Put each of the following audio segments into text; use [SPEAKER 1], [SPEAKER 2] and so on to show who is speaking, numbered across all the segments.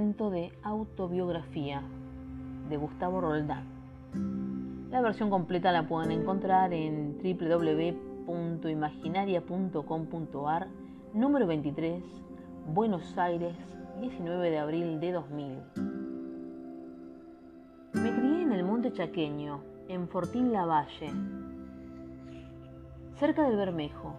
[SPEAKER 1] de autobiografía de Gustavo Roldán. La versión completa la pueden encontrar en www.imaginaria.com.ar, número 23, Buenos Aires, 19 de abril de 2000. Me crié en el monte chaqueño, en Fortín Lavalle, cerca del Bermejo,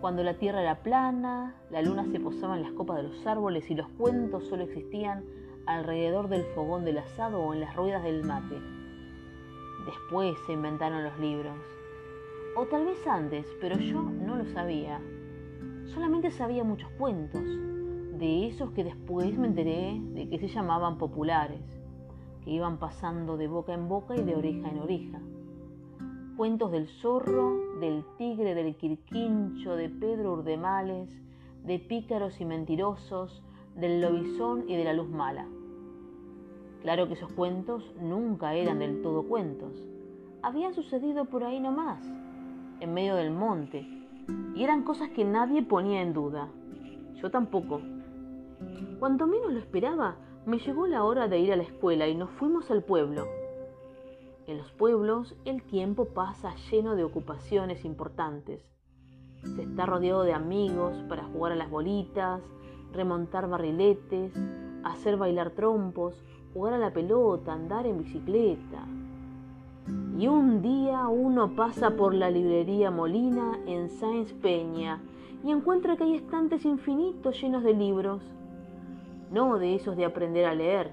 [SPEAKER 1] cuando la tierra era plana, la luna se posaba en las copas de los árboles y los cuentos solo existían alrededor del fogón del asado o en las ruedas del mate. Después se inventaron los libros. O tal vez antes, pero yo no lo sabía. Solamente sabía muchos cuentos, de esos que después me enteré de que se llamaban populares, que iban pasando de boca en boca y de oreja en oreja. Cuentos del zorro, del tigre, del quirquincho, de Pedro Urdemales, de pícaros y mentirosos, del lobizón y de la luz mala. Claro que esos cuentos nunca eran del todo cuentos. Habían sucedido por ahí nomás, en medio del monte, y eran cosas que nadie ponía en duda. Yo tampoco. Cuanto menos lo esperaba, me llegó la hora de ir a la escuela y nos fuimos al pueblo. En los pueblos el tiempo pasa lleno de ocupaciones importantes. Se está rodeado de amigos para jugar a las bolitas, remontar barriletes, hacer bailar trompos, jugar a la pelota, andar en bicicleta. Y un día uno pasa por la librería Molina en Sáenz Peña y encuentra que hay estantes infinitos llenos de libros. No de esos de aprender a leer,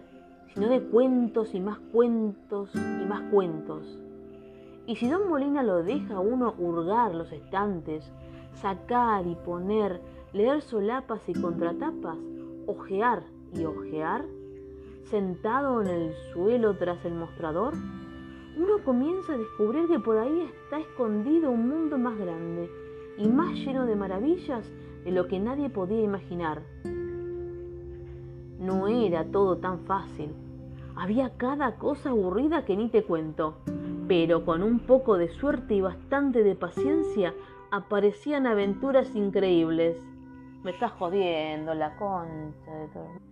[SPEAKER 1] sino de cuentos y más cuentos y más cuentos. Y si don Molina lo deja a uno hurgar los estantes, sacar y poner, leer solapas y contratapas, ojear y ojear, sentado en el suelo tras el mostrador, uno comienza a descubrir que por ahí está escondido un mundo más grande y más lleno de maravillas de lo que nadie podía imaginar. No era todo tan fácil. Había cada cosa aburrida que ni te cuento, pero con un poco de suerte y bastante de paciencia aparecían aventuras increíbles. Me estás jodiendo la concha de todo.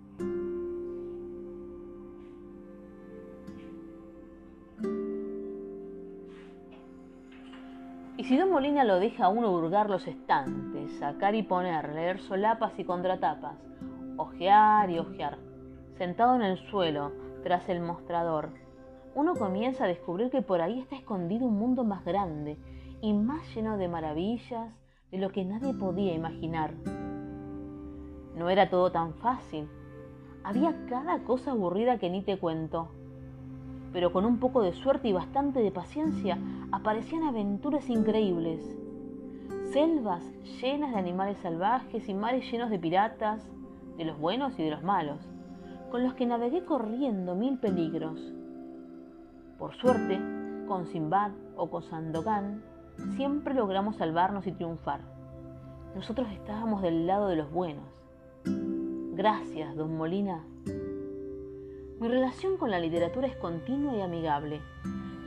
[SPEAKER 1] Y si Don Molina lo deja a uno hurgar los estantes, sacar y poner, leer solapas y contratapas, ojear y ojear, sentado en el suelo, tras el mostrador, uno comienza a descubrir que por ahí está escondido un mundo más grande y más lleno de maravillas de lo que nadie podía imaginar. No era todo tan fácil. Había cada cosa aburrida que ni te cuento pero con un poco de suerte y bastante de paciencia aparecían aventuras increíbles. Selvas llenas de animales salvajes y mares llenos de piratas, de los buenos y de los malos, con los que navegué corriendo mil peligros. Por suerte, con Simbad o con Sandokan, siempre logramos salvarnos y triunfar. Nosotros estábamos del lado de los buenos. Gracias, don Molina, mi relación con la literatura es continua y amigable,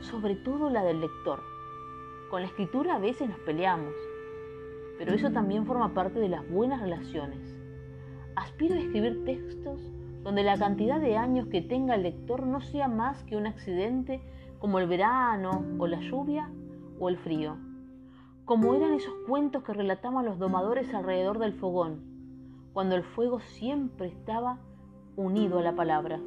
[SPEAKER 1] sobre todo la del lector. Con la escritura a veces nos peleamos, pero eso también forma parte de las buenas relaciones. Aspiro a escribir textos donde la cantidad de años que tenga el lector no sea más que un accidente como el verano o la lluvia o el frío, como eran esos cuentos que relataban los domadores alrededor del fogón, cuando el fuego siempre estaba unido a la palabra.